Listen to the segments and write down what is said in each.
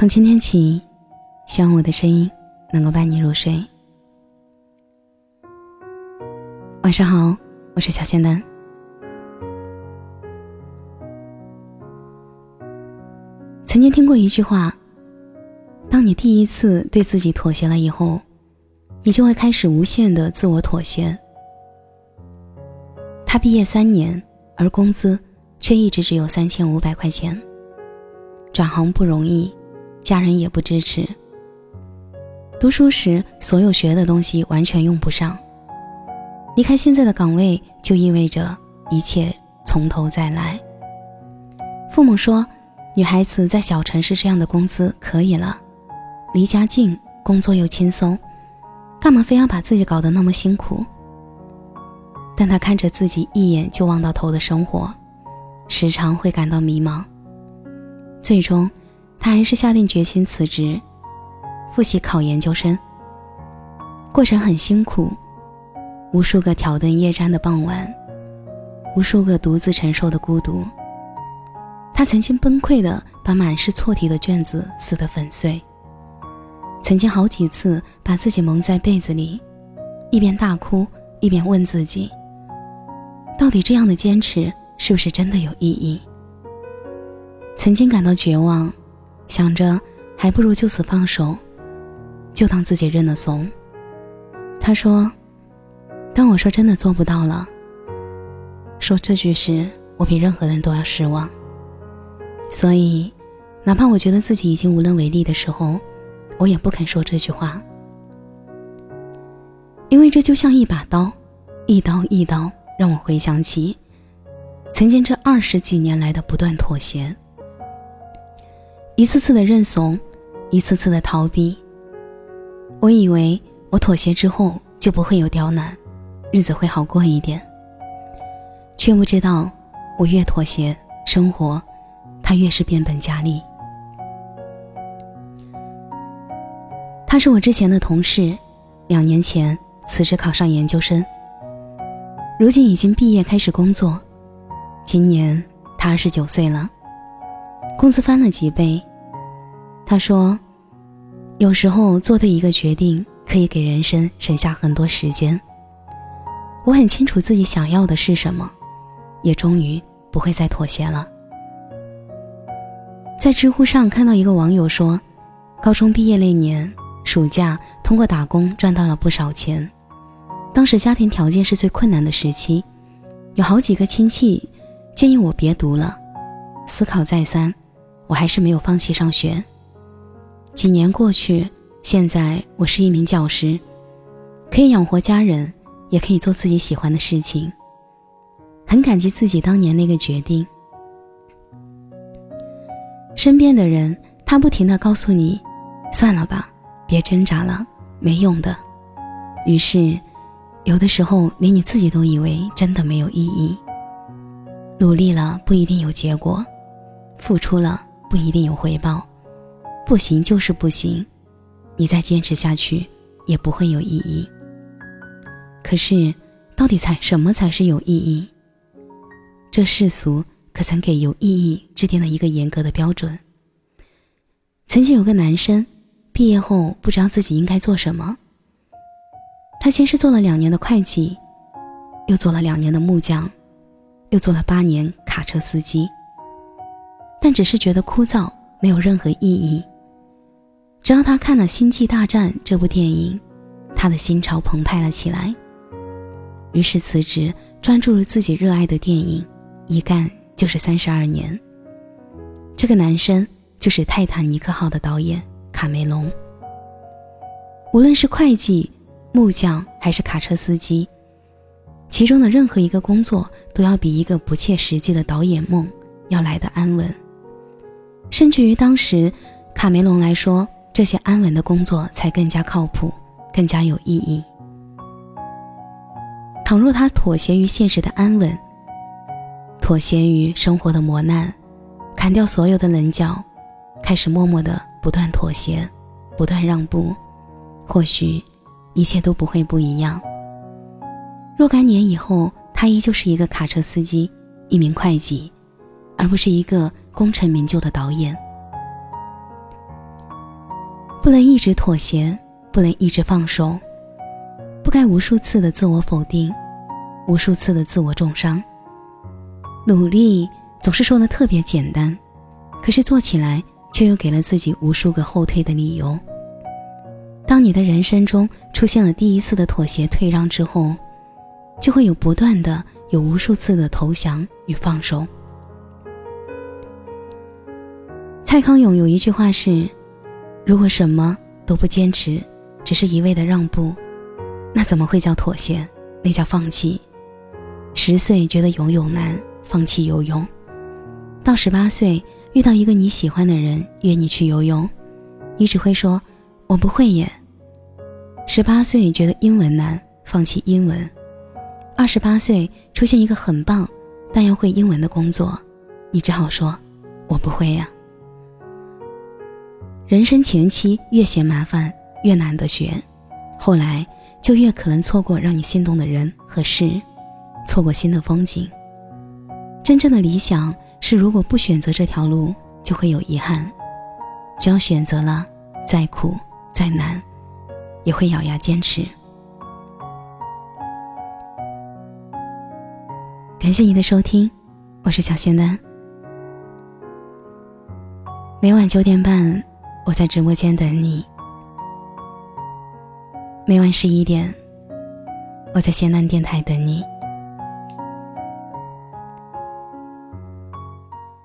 从今天起，希望我的声音能够伴你入睡。晚上好，我是小仙丹。曾经听过一句话：当你第一次对自己妥协了以后，你就会开始无限的自我妥协。他毕业三年，而工资却一直只有三千五百块钱。转行不容易。家人也不支持。读书时，所有学的东西完全用不上。离开现在的岗位，就意味着一切从头再来。父母说，女孩子在小城市这样的工资可以了，离家近，工作又轻松，干嘛非要把自己搞得那么辛苦？但她看着自己一眼就望到头的生活，时常会感到迷茫。最终。他还是下定决心辞职，复习考研究生。过程很辛苦，无数个挑灯夜战的傍晚，无数个独自承受的孤独。他曾经崩溃的把满是错题的卷子撕得粉碎，曾经好几次把自己蒙在被子里，一边大哭一边问自己：到底这样的坚持是不是真的有意义？曾经感到绝望。想着，还不如就此放手，就当自己认了怂。他说：“当我说真的做不到了，说这句时，我比任何人都要失望。所以，哪怕我觉得自己已经无能为力的时候，我也不肯说这句话，因为这就像一把刀，一刀一刀，让我回想起曾经这二十几年来的不断妥协。”一次次的认怂，一次次的逃避。我以为我妥协之后就不会有刁难，日子会好过一点。却不知道，我越妥协，生活它越是变本加厉。他是我之前的同事，两年前辞职考上研究生，如今已经毕业开始工作。今年他二十九岁了，工资翻了几倍。他说：“有时候做的一个决定，可以给人生省下很多时间。我很清楚自己想要的是什么，也终于不会再妥协了。”在知乎上看到一个网友说：“高中毕业那年，暑假通过打工赚到了不少钱。当时家庭条件是最困难的时期，有好几个亲戚建议我别读了。思考再三，我还是没有放弃上学。”几年过去，现在我是一名教师，可以养活家人，也可以做自己喜欢的事情。很感激自己当年那个决定。身边的人，他不停的告诉你：“算了吧，别挣扎了，没用的。”于是，有的时候连你自己都以为真的没有意义。努力了不一定有结果，付出了不一定有回报。不行就是不行，你再坚持下去也不会有意义。可是，到底才什么才是有意义？这世俗可曾给有意义制定了一个严格的标准？曾经有个男生，毕业后不知道自己应该做什么。他先是做了两年的会计，又做了两年的木匠，又做了八年卡车司机，但只是觉得枯燥，没有任何意义。只要他看了《星际大战》这部电影，他的心潮澎湃了起来，于是辞职，专注于自己热爱的电影，一干就是三十二年。这个男生就是《泰坦尼克号》的导演卡梅隆。无论是会计、木匠还是卡车司机，其中的任何一个工作都要比一个不切实际的导演梦要来的安稳，甚至于当时卡梅隆来说。这些安稳的工作才更加靠谱，更加有意义。倘若他妥协于现实的安稳，妥协于生活的磨难，砍掉所有的棱角，开始默默的不断妥协，不断让步，或许一切都不会不一样。若干年以后，他依旧是一个卡车司机，一名会计，而不是一个功成名就的导演。不能一直妥协，不能一直放手，不该无数次的自我否定，无数次的自我重伤。努力总是说的特别简单，可是做起来却又给了自己无数个后退的理由。当你的人生中出现了第一次的妥协退让之后，就会有不断的有无数次的投降与放手。蔡康永有一句话是：“如果什么都不坚持，只是一味的让步，那怎么会叫妥协？那叫放弃。”十岁觉得游泳难，放弃游泳；到十八岁遇到一个你喜欢的人约你去游泳，你只会说：“我不会耶。”十八岁觉得英文难，放弃英文；二十八岁出现一个很棒但要会英文的工作，你只好说：“我不会呀。”人生前期越嫌麻烦，越难得学，后来就越可能错过让你心动的人和事，错过新的风景。真正的理想是，如果不选择这条路，就会有遗憾；只要选择了，再苦再难，也会咬牙坚持。感谢你的收听，我是小仙丹，每晚九点半。我在直播间等你，每晚十一点，我在咸南电台等你。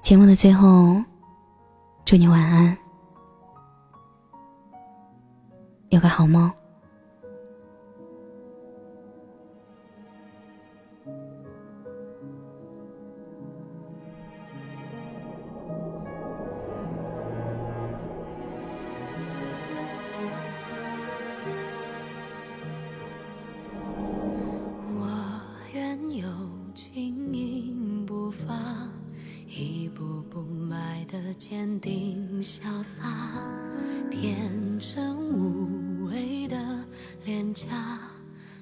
节目的最后，祝你晚安，有个好梦。的坚定潇洒，天真无畏的脸颊，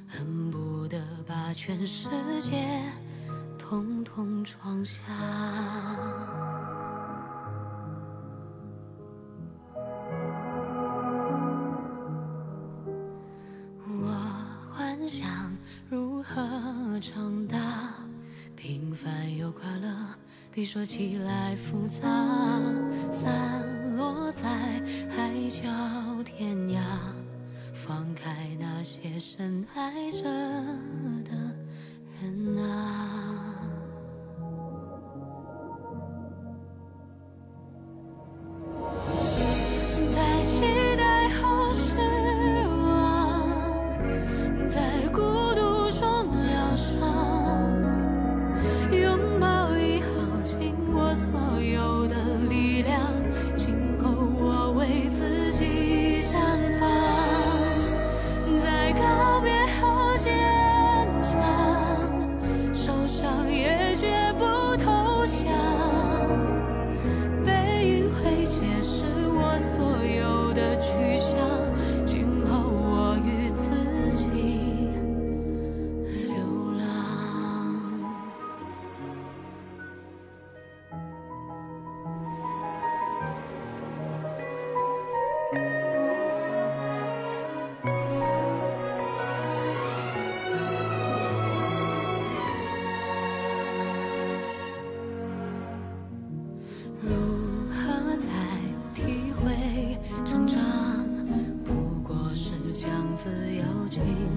恨不得把全世界统统装下。你。说起来复杂，散落在海角天涯，放开那些深爱着的人啊，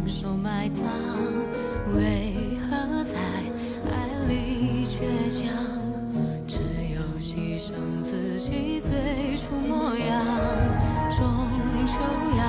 手埋葬为何在爱里倔强？只有牺牲自己最初模样终究要